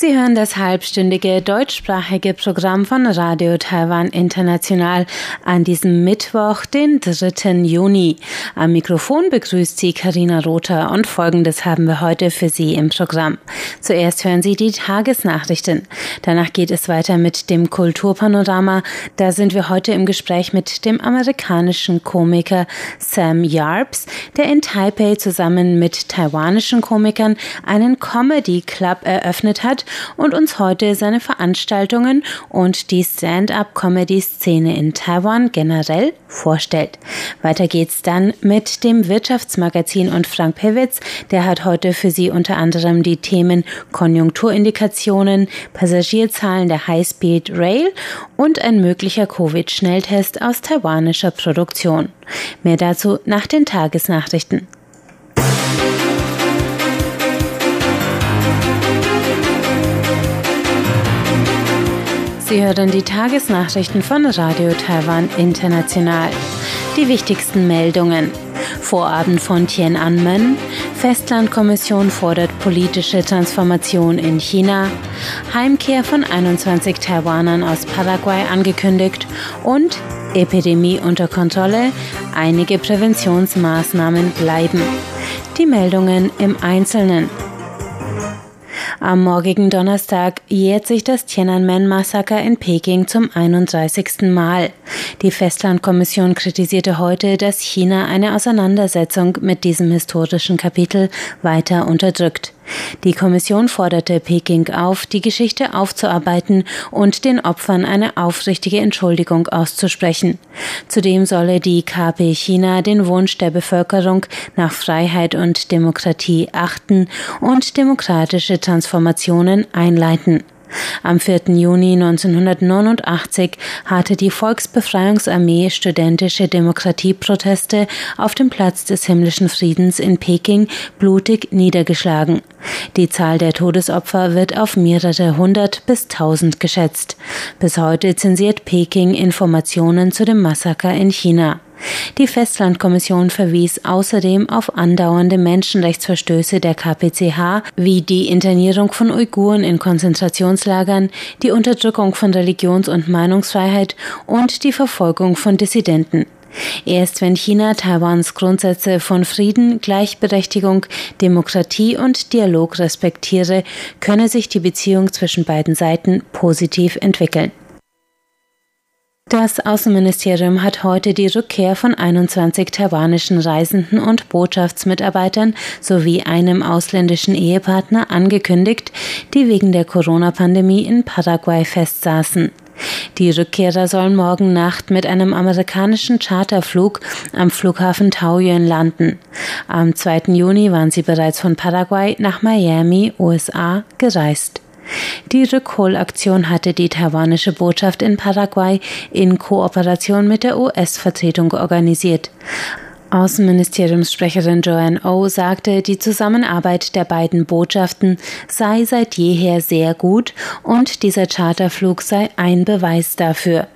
Sie hören das halbstündige deutschsprachige Programm von Radio Taiwan International an diesem Mittwoch, den 3. Juni. Am Mikrofon begrüßt Sie Karina Rother und Folgendes haben wir heute für Sie im Programm. Zuerst hören Sie die Tagesnachrichten. Danach geht es weiter mit dem Kulturpanorama. Da sind wir heute im Gespräch mit dem amerikanischen Komiker Sam Yarps, der in Taipei zusammen mit taiwanischen Komikern einen Comedy Club eröffnet hat und uns heute seine Veranstaltungen und die Stand-up-Comedy-Szene in Taiwan generell vorstellt. Weiter geht's dann mit dem Wirtschaftsmagazin und Frank Pewitz, der hat heute für Sie unter anderem die Themen Konjunkturindikationen, Passagierzahlen der High-Speed Rail und ein möglicher Covid-Schnelltest aus taiwanischer Produktion. Mehr dazu nach den Tagesnachrichten. Sie hören die Tagesnachrichten von Radio Taiwan International. Die wichtigsten Meldungen. Vorabend von Tiananmen. Festlandkommission fordert politische Transformation in China. Heimkehr von 21 Taiwanern aus Paraguay angekündigt. Und Epidemie unter Kontrolle. Einige Präventionsmaßnahmen bleiben. Die Meldungen im Einzelnen. Am morgigen Donnerstag jährt sich das Tiananmen-Massaker in Peking zum 31. Mal. Die Festlandkommission kritisierte heute, dass China eine Auseinandersetzung mit diesem historischen Kapitel weiter unterdrückt. Die Kommission forderte Peking auf, die Geschichte aufzuarbeiten und den Opfern eine aufrichtige Entschuldigung auszusprechen. Zudem solle die KP China den Wunsch der Bevölkerung nach Freiheit und Demokratie achten und demokratische Transformationen einleiten. Am 4. Juni 1989 hatte die Volksbefreiungsarmee studentische Demokratieproteste auf dem Platz des himmlischen Friedens in Peking blutig niedergeschlagen. Die Zahl der Todesopfer wird auf mehrere hundert bis tausend geschätzt. Bis heute zensiert Peking Informationen zu dem Massaker in China. Die Festlandkommission verwies außerdem auf andauernde Menschenrechtsverstöße der KPCH, wie die Internierung von Uiguren in Konzentrationslagern, die Unterdrückung von Religions- und Meinungsfreiheit und die Verfolgung von Dissidenten. Erst wenn China Taiwans Grundsätze von Frieden, Gleichberechtigung, Demokratie und Dialog respektiere, könne sich die Beziehung zwischen beiden Seiten positiv entwickeln. Das Außenministerium hat heute die Rückkehr von 21 taiwanischen Reisenden und Botschaftsmitarbeitern sowie einem ausländischen Ehepartner angekündigt, die wegen der Corona-Pandemie in Paraguay festsaßen. Die Rückkehrer sollen morgen Nacht mit einem amerikanischen Charterflug am Flughafen Taoyuan landen. Am 2. Juni waren sie bereits von Paraguay nach Miami, USA, gereist. Die Rückholaktion hatte die taiwanische Botschaft in Paraguay in Kooperation mit der US-Vertretung organisiert. Außenministeriumssprecherin Joanne O sagte, die Zusammenarbeit der beiden Botschaften sei seit jeher sehr gut und dieser Charterflug sei ein Beweis dafür.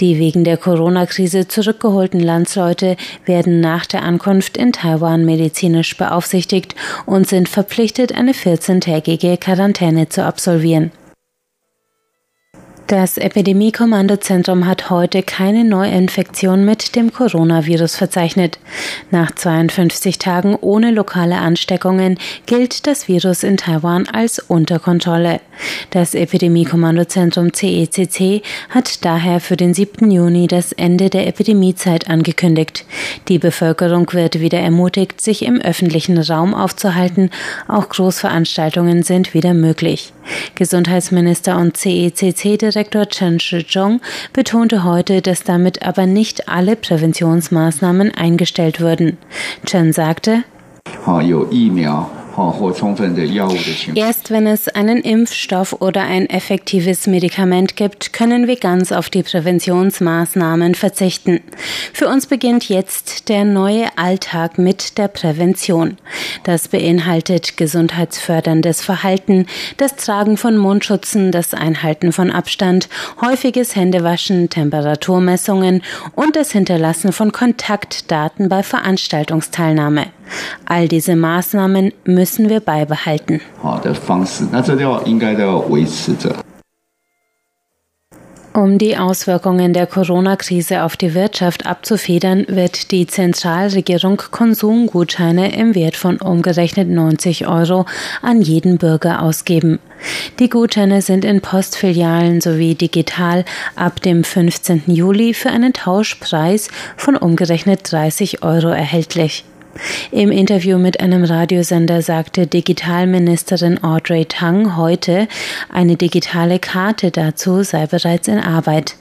Die wegen der Corona-Krise zurückgeholten Landsleute werden nach der Ankunft in Taiwan medizinisch beaufsichtigt und sind verpflichtet, eine 14-tägige Quarantäne zu absolvieren. Das Epidemie-Kommandozentrum hat heute keine Neuinfektion mit dem Coronavirus verzeichnet. Nach 52 Tagen ohne lokale Ansteckungen gilt das Virus in Taiwan als unter Kontrolle. Das Epidemie-Kommandozentrum CECC e hat daher für den 7. Juni das Ende der Epidemiezeit angekündigt. Die Bevölkerung wird wieder ermutigt, sich im öffentlichen Raum aufzuhalten. Auch Großveranstaltungen sind wieder möglich. Gesundheitsminister und CECC-Direktor Chen Shizhong betonte heute, dass damit aber nicht alle Präventionsmaßnahmen eingestellt würden. Chen sagte, Erst wenn es einen Impfstoff oder ein effektives Medikament gibt, können wir ganz auf die Präventionsmaßnahmen verzichten. Für uns beginnt jetzt der neue Alltag mit der Prävention. Das beinhaltet gesundheitsförderndes Verhalten, das Tragen von Mundschutzen, das Einhalten von Abstand, häufiges Händewaschen, Temperaturmessungen und das Hinterlassen von Kontaktdaten bei Veranstaltungsteilnahme. All diese Maßnahmen müssen wir beibehalten. Um die Auswirkungen der Corona-Krise auf die Wirtschaft abzufedern, wird die Zentralregierung Konsumgutscheine im Wert von umgerechnet 90 Euro an jeden Bürger ausgeben. Die Gutscheine sind in Postfilialen sowie digital ab dem 15. Juli für einen Tauschpreis von umgerechnet 30 Euro erhältlich. Im Interview mit einem Radiosender sagte Digitalministerin Audrey Tang heute, eine digitale Karte dazu sei bereits in Arbeit.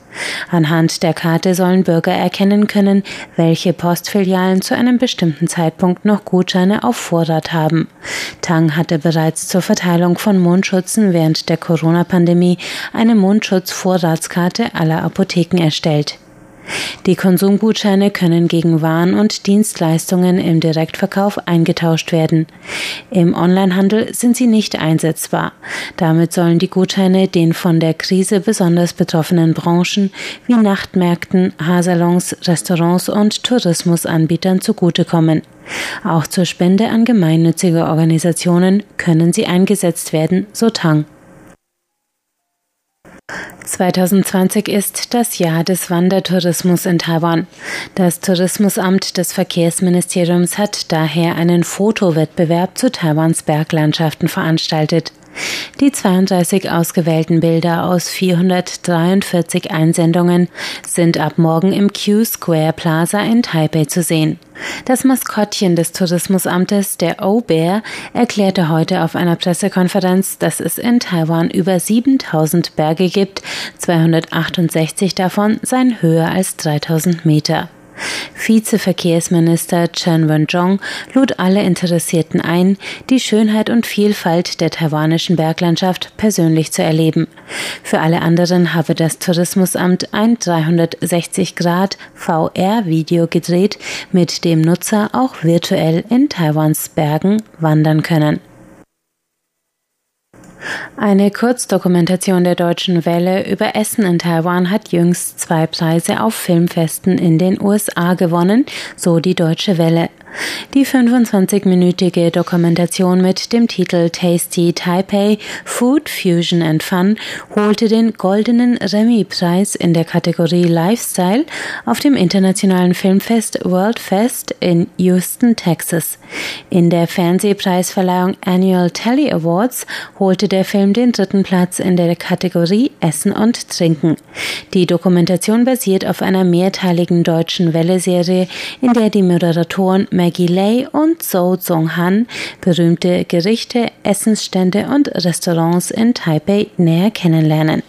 Anhand der Karte sollen Bürger erkennen können, welche Postfilialen zu einem bestimmten Zeitpunkt noch Gutscheine auf Vorrat haben. Tang hatte bereits zur Verteilung von Mundschutzen während der Corona-Pandemie eine Mundschutzvorratskarte aller Apotheken erstellt. Die Konsumgutscheine können gegen Waren und Dienstleistungen im Direktverkauf eingetauscht werden. Im Onlinehandel sind sie nicht einsetzbar. Damit sollen die Gutscheine den von der Krise besonders betroffenen Branchen wie Nachtmärkten, Haarsalons, Restaurants und Tourismusanbietern zugutekommen. Auch zur Spende an gemeinnützige Organisationen können sie eingesetzt werden, so Tang. 2020 ist das Jahr des Wandertourismus in Taiwan. Das Tourismusamt des Verkehrsministeriums hat daher einen Fotowettbewerb zu Taiwans Berglandschaften veranstaltet. Die 32 ausgewählten Bilder aus 443 Einsendungen sind ab morgen im Q Square Plaza in Taipei zu sehen. Das Maskottchen des Tourismusamtes, der O-Bär, erklärte heute auf einer Pressekonferenz, dass es in Taiwan über 7000 Berge gibt, 268 davon seien höher als 3000 Meter. Vizeverkehrsminister Chen Wen-jong lud alle Interessierten ein, die Schönheit und Vielfalt der taiwanischen Berglandschaft persönlich zu erleben. Für alle anderen habe das Tourismusamt ein 360 Grad VR-Video gedreht, mit dem Nutzer auch virtuell in Taiwans Bergen wandern können. Eine Kurzdokumentation der Deutschen Welle über Essen in Taiwan hat jüngst zwei Preise auf Filmfesten in den USA gewonnen, so die Deutsche Welle. Die 25-minütige Dokumentation mit dem Titel Tasty Taipei Food, Fusion and Fun holte den goldenen Remy-Preis in der Kategorie Lifestyle auf dem internationalen Filmfest World Fest in Houston, Texas. In der Fernsehpreisverleihung Annual Telly Awards holte der Film den dritten Platz in der Kategorie Essen und Trinken. Die Dokumentation basiert auf einer mehrteiligen deutschen Welle-Serie, in der die Moderatoren Maggie Lei und Zhou Zhonghan berühmte Gerichte, Essensstände und Restaurants in Taipei näher kennenlernen.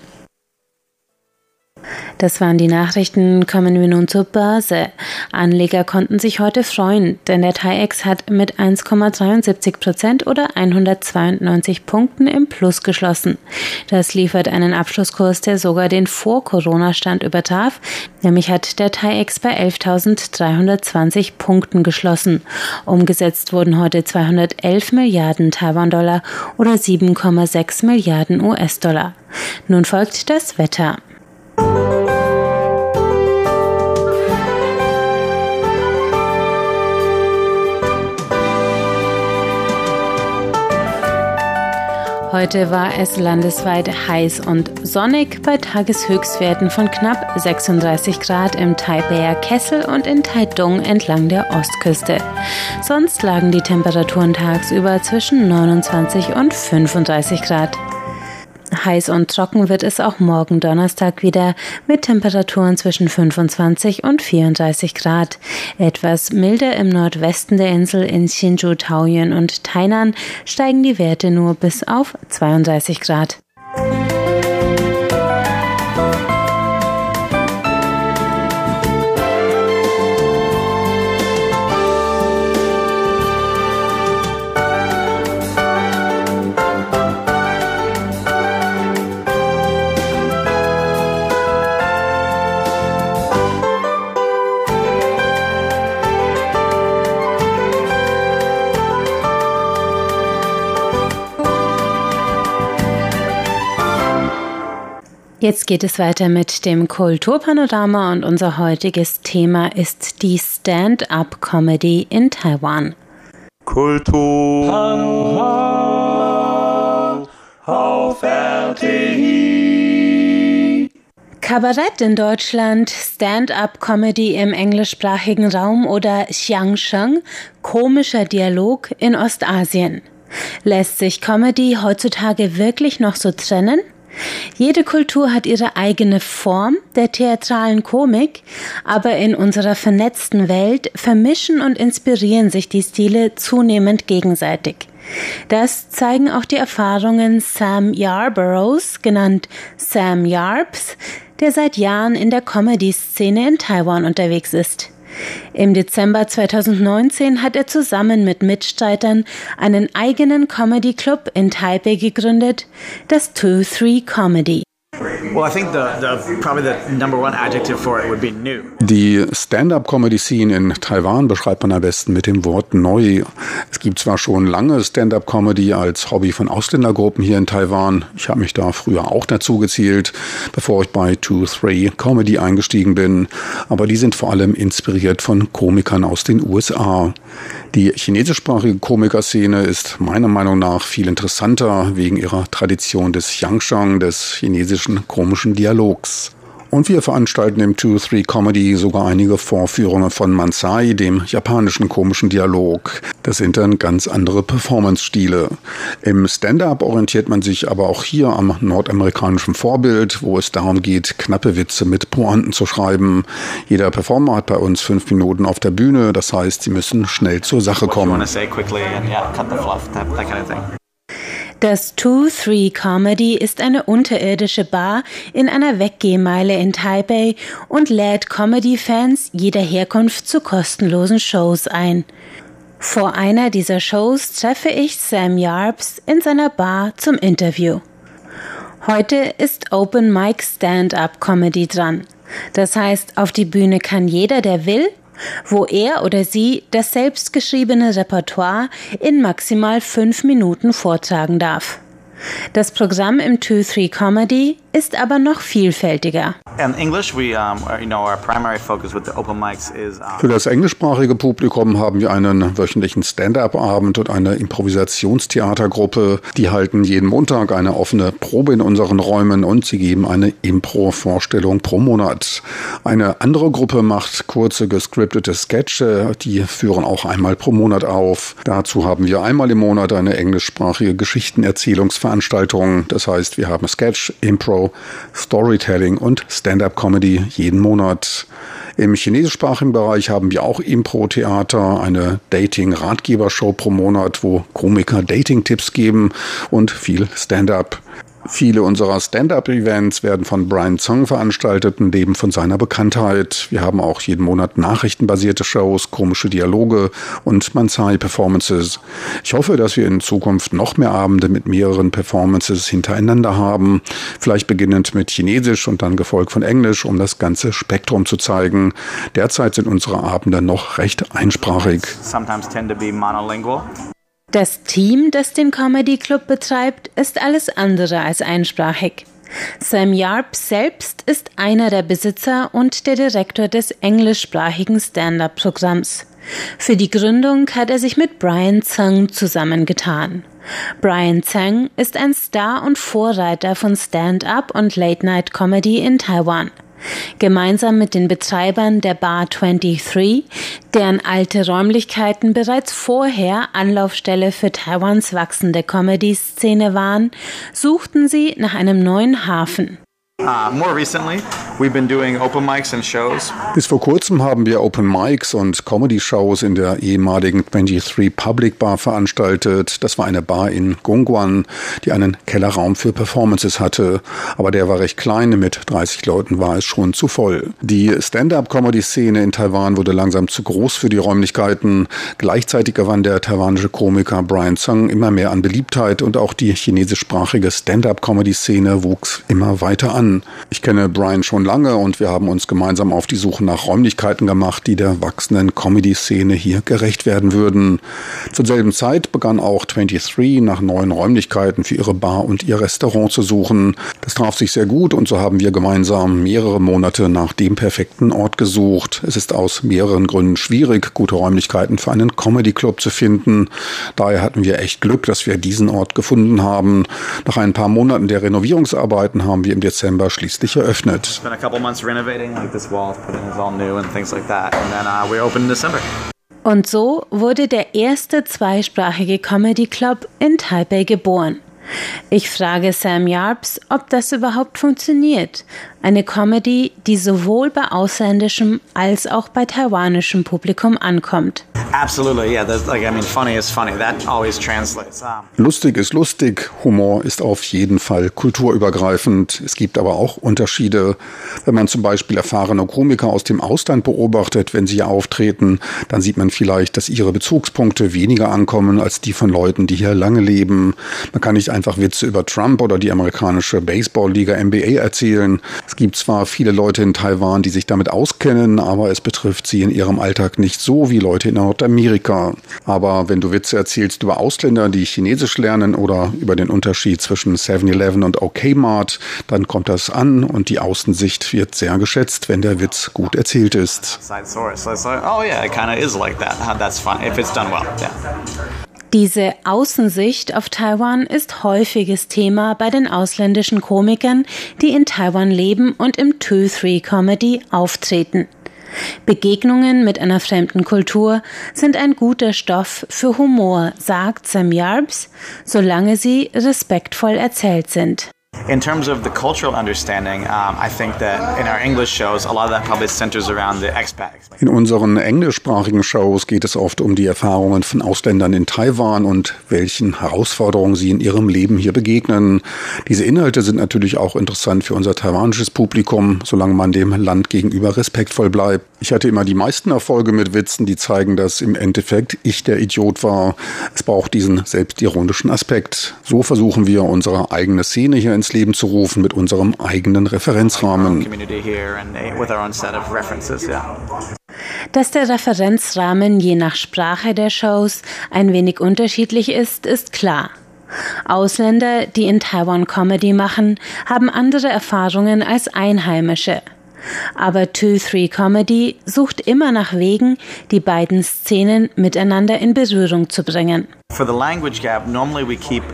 Das waren die Nachrichten. Kommen wir nun zur Börse. Anleger konnten sich heute freuen, denn der TAIEX hat mit 1,73 Prozent oder 192 Punkten im Plus geschlossen. Das liefert einen Abschlusskurs, der sogar den Vor-Corona-Stand übertraf. Nämlich hat der TAIEX bei 11.320 Punkten geschlossen. Umgesetzt wurden heute 211 Milliarden Taiwan-Dollar oder 7,6 Milliarden US-Dollar. Nun folgt das Wetter. Heute war es landesweit heiß und sonnig bei Tageshöchstwerten von knapp 36 Grad im Taipeier Kessel und in Taitung entlang der Ostküste. Sonst lagen die Temperaturen tagsüber zwischen 29 und 35 Grad. Heiß und trocken wird es auch morgen Donnerstag wieder mit Temperaturen zwischen 25 und 34 Grad. Etwas milder im Nordwesten der Insel in Hsinchu, Taoyuan und Tainan steigen die Werte nur bis auf 32 Grad. Jetzt geht es weiter mit dem Kulturpanorama und unser heutiges Thema ist die Stand-up-Comedy in Taiwan. Kulturpanorama auf RTI. Kabarett in Deutschland, Stand-up-Comedy im englischsprachigen Raum oder Xiangsheng, komischer Dialog in Ostasien. Lässt sich Comedy heutzutage wirklich noch so trennen? Jede Kultur hat ihre eigene Form der theatralen Komik, aber in unserer vernetzten Welt vermischen und inspirieren sich die Stile zunehmend gegenseitig. Das zeigen auch die Erfahrungen Sam Yarboroughs, genannt Sam Yarbs, der seit Jahren in der Comedy-Szene in Taiwan unterwegs ist. Im Dezember 2019 hat er zusammen mit Mitstreitern einen eigenen Comedy Club in Taipei gegründet, das 2-3 Comedy. Die Stand-up-Comedy-Scene in Taiwan beschreibt man am besten mit dem Wort neu. Es gibt zwar schon lange Stand-up-Comedy als Hobby von Ausländergruppen hier in Taiwan. Ich habe mich da früher auch dazu gezählt, bevor ich bei 2-3 Comedy eingestiegen bin. Aber die sind vor allem inspiriert von Komikern aus den USA. Die chinesischsprachige Komikerszene ist meiner Meinung nach viel interessanter wegen ihrer Tradition des Yangshang, des chinesischen komischen Dialogs. Und wir veranstalten im 2-3 Comedy sogar einige Vorführungen von Mansai, dem japanischen komischen Dialog. Das sind dann ganz andere Performance-Stile. Im Stand-up orientiert man sich aber auch hier am nordamerikanischen Vorbild, wo es darum geht, knappe Witze mit Pointen zu schreiben. Jeder Performer hat bei uns fünf Minuten auf der Bühne, das heißt, sie müssen schnell zur Sache kommen. Das 2-3 Comedy ist eine unterirdische Bar in einer Weggehmeile in Taipei und lädt Comedy-Fans jeder Herkunft zu kostenlosen Shows ein. Vor einer dieser Shows treffe ich Sam Yarbs in seiner Bar zum Interview. Heute ist Open Mic Stand-up Comedy dran. Das heißt, auf die Bühne kann jeder, der will, wo er oder sie das selbstgeschriebene Repertoire in maximal fünf Minuten vortragen darf. Das Programm im 2-3 Comedy ist aber noch vielfältiger. Für das englischsprachige Publikum haben wir einen wöchentlichen Stand-up-Abend und eine Improvisationstheatergruppe. Die halten jeden Montag eine offene Probe in unseren Räumen und sie geben eine Impro-Vorstellung pro Monat. Eine andere Gruppe macht kurze gescriptete Sketche, die führen auch einmal pro Monat auf. Dazu haben wir einmal im Monat eine englischsprachige Geschichtenerzählungsveranstaltung. Das heißt, wir haben Sketch, Impro, Storytelling und Stand-up-Comedy jeden Monat. Im chinesischsprachigen Bereich haben wir auch Impro-Theater, eine Dating-Ratgebershow pro Monat, wo Komiker Dating-Tipps geben und viel Stand-up. Viele unserer Stand-up-Events werden von Brian Zong veranstaltet und leben von seiner Bekanntheit. Wir haben auch jeden Monat nachrichtenbasierte Shows, komische Dialoge und Mansai-Performances. Ich hoffe, dass wir in Zukunft noch mehr Abende mit mehreren Performances hintereinander haben. Vielleicht beginnend mit Chinesisch und dann gefolgt von Englisch, um das ganze Spektrum zu zeigen. Derzeit sind unsere Abende noch recht einsprachig. Das Team, das den Comedy Club betreibt, ist alles andere als einsprachig. Sam Yarb selbst ist einer der Besitzer und der Direktor des englischsprachigen Stand-up-Programms. Für die Gründung hat er sich mit Brian Zhang zusammengetan. Brian Zhang ist ein Star und Vorreiter von Stand-up und Late-Night-Comedy in Taiwan. Gemeinsam mit den Betreibern der Bar 23, deren alte Räumlichkeiten bereits vorher Anlaufstelle für Taiwans wachsende Comedy-Szene waren, suchten sie nach einem neuen Hafen. Shows. Bis vor kurzem haben wir Open Mics und Comedy-Shows in der ehemaligen 23 Public Bar veranstaltet. Das war eine Bar in Gongguan, die einen Kellerraum für Performances hatte. Aber der war recht klein, mit 30 Leuten war es schon zu voll. Die Stand-up-Comedy-Szene in Taiwan wurde langsam zu groß für die Räumlichkeiten. Gleichzeitig gewann der taiwanische Komiker Brian Tsang immer mehr an Beliebtheit und auch die chinesischsprachige Stand-up-Comedy-Szene wuchs immer weiter an. Ich kenne Brian schon lange und wir haben uns gemeinsam auf die Suche nach Räumlichkeiten gemacht, die der wachsenden Comedy-Szene hier gerecht werden würden. Zur selben Zeit begann auch 23 nach neuen Räumlichkeiten für ihre Bar und ihr Restaurant zu suchen. Das traf sich sehr gut und so haben wir gemeinsam mehrere Monate nach dem perfekten Ort gesucht. Es ist aus mehreren Gründen schwierig, gute Räumlichkeiten für einen Comedy-Club zu finden. Daher hatten wir echt Glück, dass wir diesen Ort gefunden haben. Nach ein paar Monaten der Renovierungsarbeiten haben wir im Dezember schließlich eröffnet. Und so wurde der erste zweisprachige Comedy Club in Taipei geboren. Ich frage Sam Yarps, ob das überhaupt funktioniert. Eine Comedy, die sowohl bei ausländischem als auch bei taiwanischem Publikum ankommt. Absolutely, yeah. That's like I mean, funny is funny. That always translates. Lustig ist lustig. Humor ist auf jeden Fall kulturübergreifend. Es gibt aber auch Unterschiede. Wenn man zum Beispiel erfahrene Komiker aus dem Ausland beobachtet, wenn sie hier auftreten, dann sieht man vielleicht, dass ihre Bezugspunkte weniger ankommen als die von Leuten, die hier lange leben. Man kann nicht einfach Witze über Trump oder die amerikanische Baseballliga NBA erzählen. Es gibt zwar viele Leute in Taiwan, die sich damit auskennen, aber es betrifft sie in ihrem Alltag nicht so wie Leute in Nordamerika. Aber wenn du Witze erzählst über Ausländer, die Chinesisch lernen oder über den Unterschied zwischen 7-Eleven und OK-Mart, dann kommt das an und die Außensicht wird sehr geschätzt, wenn der Witz gut erzählt ist. Oh. Diese Außensicht auf Taiwan ist häufiges Thema bei den ausländischen Komikern, die in Taiwan leben und im 2-3 Comedy auftreten. Begegnungen mit einer fremden Kultur sind ein guter Stoff für Humor, sagt Sam Yarbs, solange sie respektvoll erzählt sind. In terms of the cultural understanding, um, I think that in our English shows, a lot of that probably centers around the expats. In unseren englischsprachigen Shows geht es oft um die Erfahrungen von Ausländern in Taiwan und welchen Herausforderungen sie in ihrem Leben hier begegnen. Diese Inhalte sind natürlich auch interessant für unser taiwanisches Publikum, solange man dem Land gegenüber respektvoll bleibt. Ich hatte immer die meisten Erfolge mit Witzen, die zeigen, dass im Endeffekt ich der Idiot war. Es braucht diesen selbstironischen Aspekt. So versuchen wir unsere eigene Szene hier ins Leben zu rufen mit unserem eigenen Referenzrahmen. Dass der Referenzrahmen je nach Sprache der Shows ein wenig unterschiedlich ist, ist klar. Ausländer, die in Taiwan Comedy machen, haben andere Erfahrungen als Einheimische. Aber 2-3 Comedy sucht immer nach Wegen, die beiden Szenen miteinander in Berührung zu bringen. For the language gap, normally we keep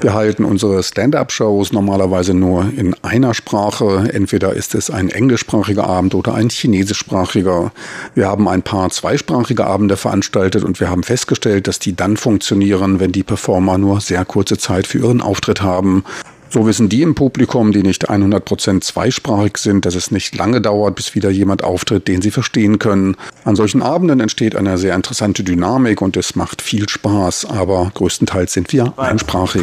wir halten unsere Stand-up-Shows normalerweise nur in einer Sprache. Entweder ist es ein englischsprachiger Abend oder ein chinesischsprachiger. Wir haben ein paar zweisprachige Abende veranstaltet und wir haben festgestellt, dass die dann funktionieren, wenn die Performer nur sehr kurze Zeit für ihren Auftritt haben. So wissen die im Publikum, die nicht 100% zweisprachig sind, dass es nicht lange dauert, bis wieder jemand auftritt, den sie verstehen können. An solchen Abenden entsteht eine sehr interessante Dynamik und es macht viel Spaß, aber größtenteils sind wir einsprachig.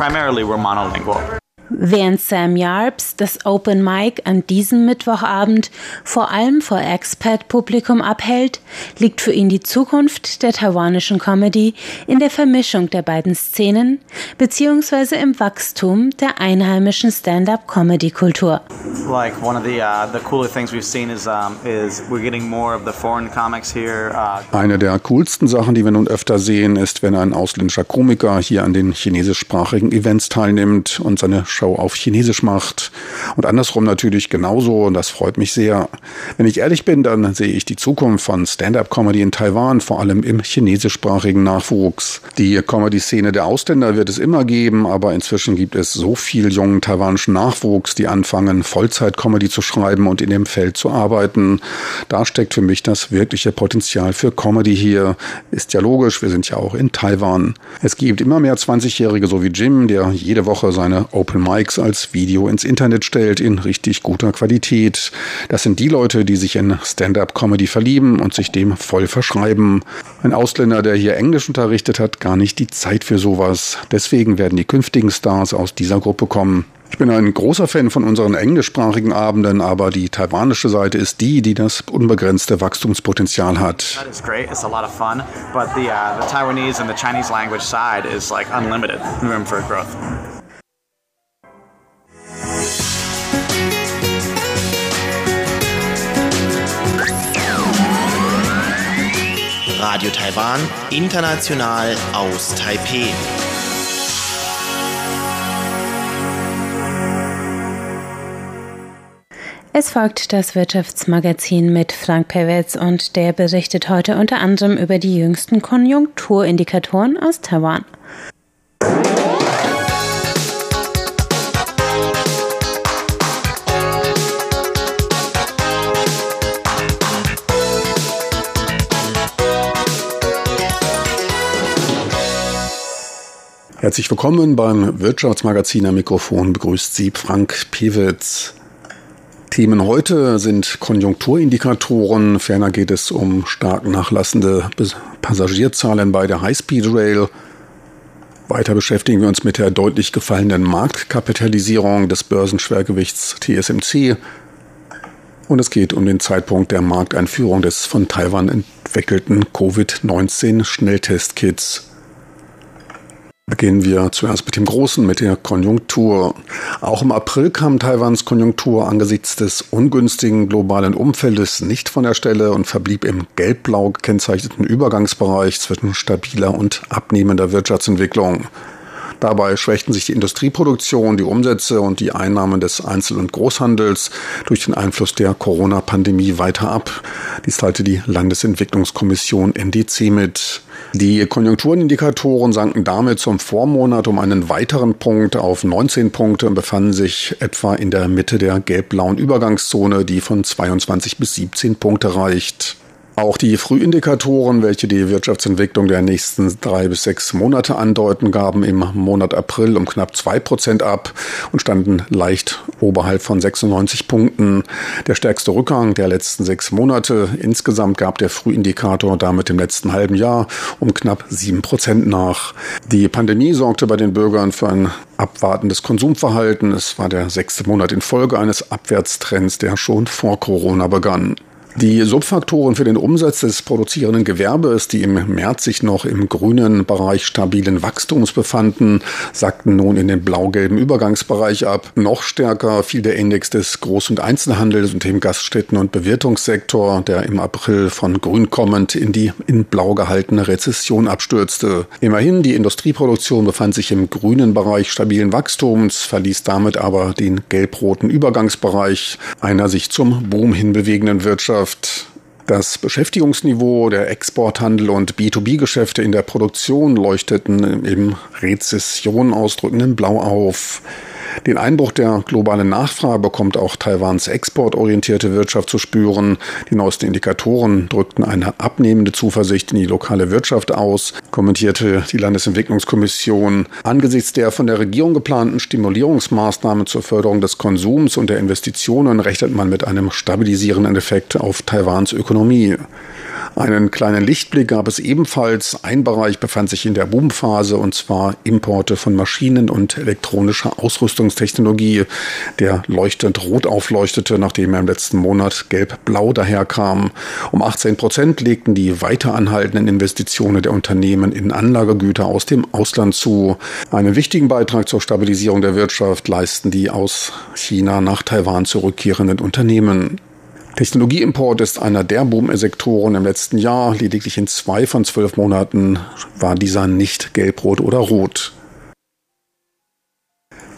Während Sam Yarps das Open Mic an diesem Mittwochabend vor allem vor Expat-Publikum abhält, liegt für ihn die Zukunft der taiwanischen Comedy in der Vermischung der beiden Szenen beziehungsweise im Wachstum der einheimischen Stand-up-Comedy-Kultur. Like one of the uh, the cooler things we've seen is um, is we're getting more of the foreign comics here. Uh Eine der coolsten Sachen, die wir nun öfter sehen, ist, wenn ein ausländischer Komiker hier an den chinesischsprachigen Events teilnimmt und seine Show auf Chinesisch macht. Und andersrum natürlich genauso und das freut mich sehr. Wenn ich ehrlich bin, dann sehe ich die Zukunft von Stand-up-Comedy in Taiwan, vor allem im chinesischsprachigen Nachwuchs. Die Comedy-Szene der Ausländer wird es immer geben, aber inzwischen gibt es so viel jungen taiwanischen Nachwuchs, die anfangen, Vollzeit-Comedy zu schreiben und in dem Feld zu arbeiten. Da steckt für mich das wirkliche Potenzial für Comedy hier. Ist ja logisch, wir sind ja auch in Taiwan. Es gibt immer mehr 20-Jährige, so wie Jim, der jede Woche seine Open Mikes als Video ins Internet stellt in richtig guter Qualität. Das sind die Leute, die sich in Stand-up-Comedy verlieben und sich dem voll verschreiben. Ein Ausländer, der hier Englisch unterrichtet hat, gar nicht die Zeit für sowas. Deswegen werden die künftigen Stars aus dieser Gruppe kommen. Ich bin ein großer Fan von unseren englischsprachigen Abenden, aber die taiwanische Seite ist die, die das unbegrenzte Wachstumspotenzial hat. That is great. It's a lot of fun, but the uh, the Taiwanese and the Chinese language side unlimited room growth. Radio Taiwan, international aus Taipeh. Es folgt das Wirtschaftsmagazin mit Frank Pewitz und der berichtet heute unter anderem über die jüngsten Konjunkturindikatoren aus Taiwan. Herzlich willkommen beim Wirtschaftsmagazin am Mikrofon. Begrüßt Sie Frank Pewitz. Themen heute sind Konjunkturindikatoren. Ferner geht es um stark nachlassende Passagierzahlen bei der High-Speed Rail. Weiter beschäftigen wir uns mit der deutlich gefallenen Marktkapitalisierung des Börsenschwergewichts TSMC. Und es geht um den Zeitpunkt der Markteinführung des von Taiwan entwickelten Covid-19-Schnelltestkits. Beginnen wir zuerst mit dem Großen, mit der Konjunktur. Auch im April kam Taiwans Konjunktur angesichts des ungünstigen globalen Umfeldes nicht von der Stelle und verblieb im gelb-blau gekennzeichneten Übergangsbereich zwischen stabiler und abnehmender Wirtschaftsentwicklung. Dabei schwächten sich die Industrieproduktion, die Umsätze und die Einnahmen des Einzel- und Großhandels durch den Einfluss der Corona-Pandemie weiter ab. Dies teilte die Landesentwicklungskommission NDC mit. Die Konjunkturindikatoren sanken damit zum Vormonat um einen weiteren Punkt auf 19 Punkte und befanden sich etwa in der Mitte der gelb-blauen Übergangszone, die von 22 bis 17 Punkte reicht. Auch die Frühindikatoren, welche die Wirtschaftsentwicklung der nächsten drei bis sechs Monate andeuten, gaben im Monat April um knapp zwei Prozent ab und standen leicht oberhalb von 96 Punkten. Der stärkste Rückgang der letzten sechs Monate. Insgesamt gab der Frühindikator damit im letzten halben Jahr um knapp sieben Prozent nach. Die Pandemie sorgte bei den Bürgern für ein abwartendes Konsumverhalten. Es war der sechste Monat in Folge eines Abwärtstrends, der schon vor Corona begann. Die Subfaktoren für den Umsatz des produzierenden Gewerbes, die im März sich noch im grünen Bereich stabilen Wachstums befanden, sackten nun in den blau-gelben Übergangsbereich ab. Noch stärker fiel der Index des Groß- und Einzelhandels und dem Gaststätten- und Bewirtungssektor, der im April von grün kommend in die in blau gehaltene Rezession abstürzte. Immerhin, die Industrieproduktion befand sich im grünen Bereich stabilen Wachstums, verließ damit aber den gelb-roten Übergangsbereich einer sich zum Boom hinbewegenden Wirtschaft Wirtschaft. Das Beschäftigungsniveau, der Exporthandel und B2B-Geschäfte in der Produktion leuchteten im Rezession ausdrückenden Blau auf. Den Einbruch der globalen Nachfrage bekommt auch Taiwans exportorientierte Wirtschaft zu spüren. Die neuesten Indikatoren drückten eine abnehmende Zuversicht in die lokale Wirtschaft aus, kommentierte die Landesentwicklungskommission. Angesichts der von der Regierung geplanten Stimulierungsmaßnahmen zur Förderung des Konsums und der Investitionen rechnet man mit einem stabilisierenden Effekt auf Taiwans Ökonomie. Einen kleinen Lichtblick gab es ebenfalls. Ein Bereich befand sich in der Boomphase und zwar Importe von Maschinen und elektronischer Ausrüstungstechnologie, der leuchtend rot aufleuchtete, nachdem er im letzten Monat gelb-blau daherkam. Um 18 Prozent legten die weiter anhaltenden Investitionen der Unternehmen in Anlagegüter aus dem Ausland zu. Einen wichtigen Beitrag zur Stabilisierung der Wirtschaft leisten die aus China nach Taiwan zurückkehrenden Unternehmen. Technologieimport ist einer der Boom-Sektoren im letzten Jahr. Lediglich in zwei von zwölf Monaten war dieser nicht gelb-rot oder rot.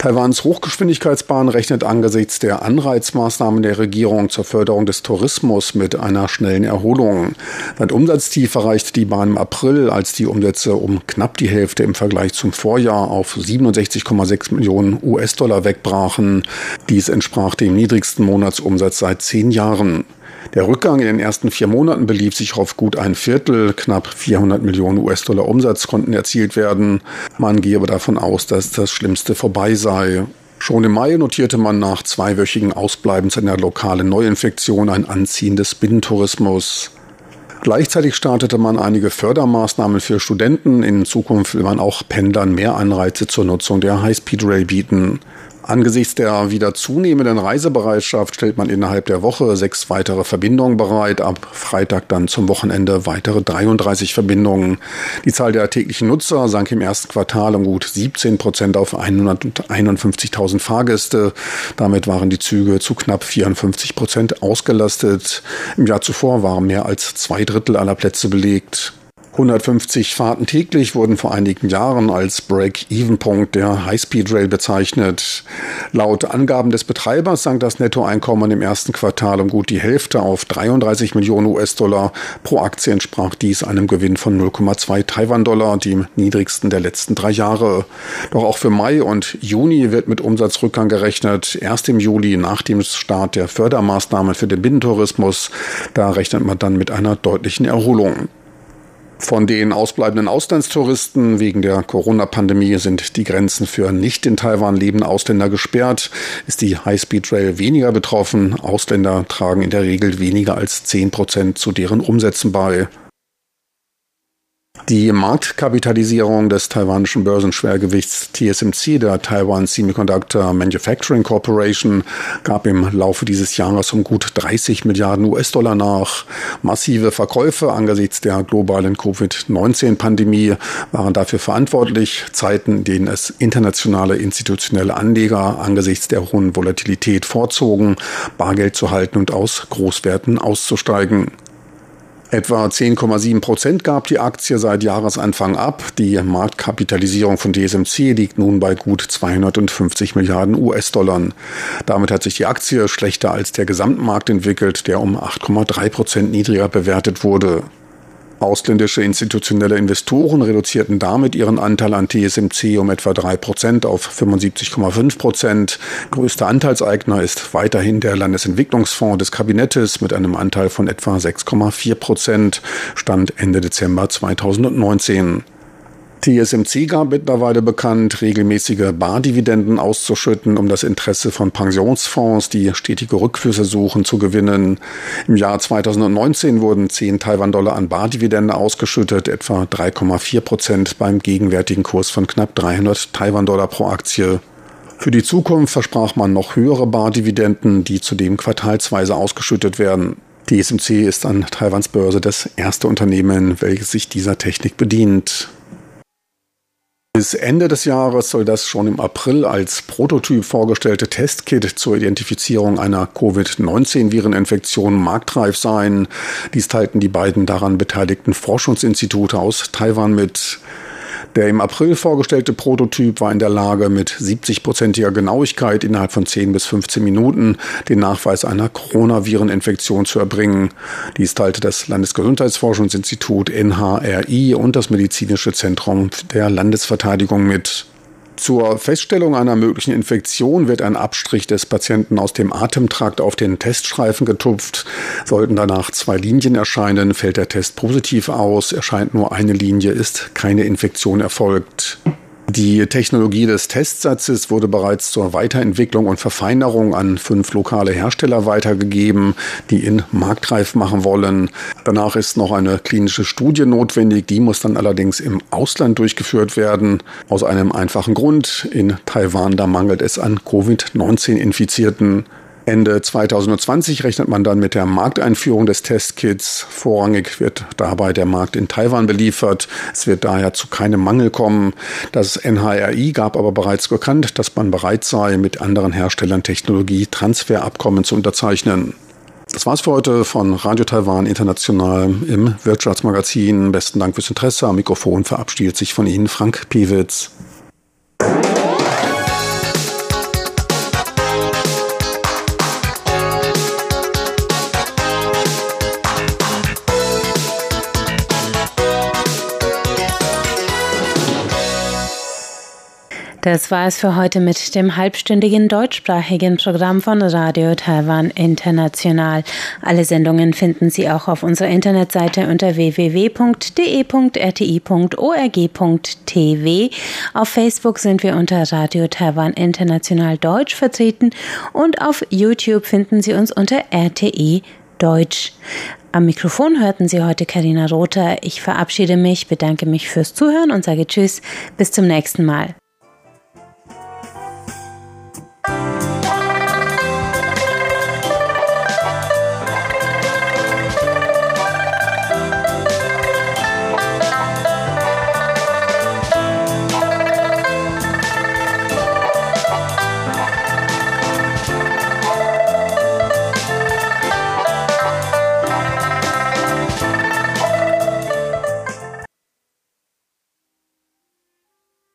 Taiwans Hochgeschwindigkeitsbahn rechnet angesichts der Anreizmaßnahmen der Regierung zur Förderung des Tourismus mit einer schnellen Erholung. Seit Umsatztief erreichte die Bahn im April, als die Umsätze um knapp die Hälfte im Vergleich zum Vorjahr auf 67,6 Millionen US-Dollar wegbrachen. Dies entsprach dem niedrigsten Monatsumsatz seit zehn Jahren. Der Rückgang in den ersten vier Monaten belief sich auf gut ein Viertel. Knapp 400 Millionen US-Dollar Umsatz konnten erzielt werden. Man gehe aber davon aus, dass das Schlimmste vorbei sei. Schon im Mai notierte man nach zweiwöchigen Ausbleibens einer lokalen Neuinfektion ein Anziehen des Binnentourismus. Gleichzeitig startete man einige Fördermaßnahmen für Studenten. In Zukunft will man auch Pendlern mehr Anreize zur Nutzung der Highspeed Rail bieten. Angesichts der wieder zunehmenden Reisebereitschaft stellt man innerhalb der Woche sechs weitere Verbindungen bereit. Ab Freitag dann zum Wochenende weitere 33 Verbindungen. Die Zahl der täglichen Nutzer sank im ersten Quartal um gut 17 Prozent auf 151.000 Fahrgäste. Damit waren die Züge zu knapp 54 Prozent ausgelastet. Im Jahr zuvor waren mehr als zwei Drittel aller Plätze belegt. 150 Fahrten täglich wurden vor einigen Jahren als Break-Even-Punkt der High-Speed-Rail bezeichnet. Laut Angaben des Betreibers sank das Nettoeinkommen im ersten Quartal um gut die Hälfte auf 33 Millionen US-Dollar. Pro Aktie entsprach dies einem Gewinn von 0,2 Taiwan-Dollar, dem niedrigsten der letzten drei Jahre. Doch auch für Mai und Juni wird mit Umsatzrückgang gerechnet. Erst im Juli nach dem Start der Fördermaßnahmen für den Binnentourismus. Da rechnet man dann mit einer deutlichen Erholung. Von den ausbleibenden Auslandstouristen wegen der Corona-Pandemie sind die Grenzen für nicht in Taiwan lebende Ausländer gesperrt. Ist die High-Speed Rail weniger betroffen? Ausländer tragen in der Regel weniger als 10 Prozent zu deren Umsätzen bei. Die Marktkapitalisierung des taiwanischen Börsenschwergewichts TSMC, der Taiwan Semiconductor Manufacturing Corporation, gab im Laufe dieses Jahres um gut 30 Milliarden US-Dollar nach. Massive Verkäufe angesichts der globalen Covid-19-Pandemie waren dafür verantwortlich, Zeiten, in denen es internationale institutionelle Anleger angesichts der hohen Volatilität vorzogen, Bargeld zu halten und aus Großwerten auszusteigen. Etwa 10,7 Prozent gab die Aktie seit Jahresanfang ab. Die Marktkapitalisierung von DSMC liegt nun bei gut 250 Milliarden US-Dollar. Damit hat sich die Aktie schlechter als der Gesamtmarkt entwickelt, der um 8,3 Prozent niedriger bewertet wurde. Ausländische institutionelle Investoren reduzierten damit ihren Anteil an TSMC um etwa 3 Prozent auf 75,5 Prozent. Größter Anteilseigner ist weiterhin der Landesentwicklungsfonds des Kabinettes mit einem Anteil von etwa 6,4 Prozent, Stand Ende Dezember 2019. TSMC gab mittlerweile bekannt, regelmäßige Bardividenden auszuschütten, um das Interesse von Pensionsfonds, die stetige Rückflüsse suchen, zu gewinnen. Im Jahr 2019 wurden 10 Taiwan-Dollar an Bardividende ausgeschüttet, etwa 3,4 Prozent beim gegenwärtigen Kurs von knapp 300 Taiwan-Dollar pro Aktie. Für die Zukunft versprach man noch höhere Bardividenden, die zudem quartalsweise ausgeschüttet werden. TSMC ist an Taiwans Börse das erste Unternehmen, welches sich dieser Technik bedient. Bis Ende des Jahres soll das schon im April als Prototyp vorgestellte Testkit zur Identifizierung einer Covid-19-Vireninfektion marktreif sein. Dies teilten die beiden daran beteiligten Forschungsinstitute aus Taiwan mit. Der im April vorgestellte Prototyp war in der Lage, mit 70-prozentiger Genauigkeit innerhalb von 10 bis 15 Minuten den Nachweis einer Coronavireninfektion zu erbringen. Dies teilte das Landesgesundheitsforschungsinstitut NHRI und das Medizinische Zentrum der Landesverteidigung mit. Zur Feststellung einer möglichen Infektion wird ein Abstrich des Patienten aus dem Atemtrakt auf den Teststreifen getupft. Sollten danach zwei Linien erscheinen, fällt der Test positiv aus. Erscheint nur eine Linie, ist keine Infektion erfolgt. Die Technologie des Testsatzes wurde bereits zur Weiterentwicklung und Verfeinerung an fünf lokale Hersteller weitergegeben, die ihn marktreif machen wollen. Danach ist noch eine klinische Studie notwendig, die muss dann allerdings im Ausland durchgeführt werden. Aus einem einfachen Grund. In Taiwan, da mangelt es an Covid-19-Infizierten. Ende 2020 rechnet man dann mit der Markteinführung des Testkits. Vorrangig wird dabei der Markt in Taiwan beliefert. Es wird daher zu keinem Mangel kommen. Das NHRI gab aber bereits bekannt, dass man bereit sei, mit anderen Herstellern Technologie-Transferabkommen zu unterzeichnen. Das war's für heute von Radio Taiwan International im Wirtschaftsmagazin. Besten Dank fürs Interesse. Am Mikrofon verabschiedet sich von Ihnen Frank Pewitz. Das war es für heute mit dem halbstündigen deutschsprachigen Programm von Radio Taiwan International. Alle Sendungen finden Sie auch auf unserer Internetseite unter www.de.rti.org.tv. Auf Facebook sind wir unter Radio Taiwan International Deutsch vertreten und auf YouTube finden Sie uns unter RTI Deutsch. Am Mikrofon hörten Sie heute Karina Rother. Ich verabschiede mich, bedanke mich fürs Zuhören und sage Tschüss, bis zum nächsten Mal. Bye.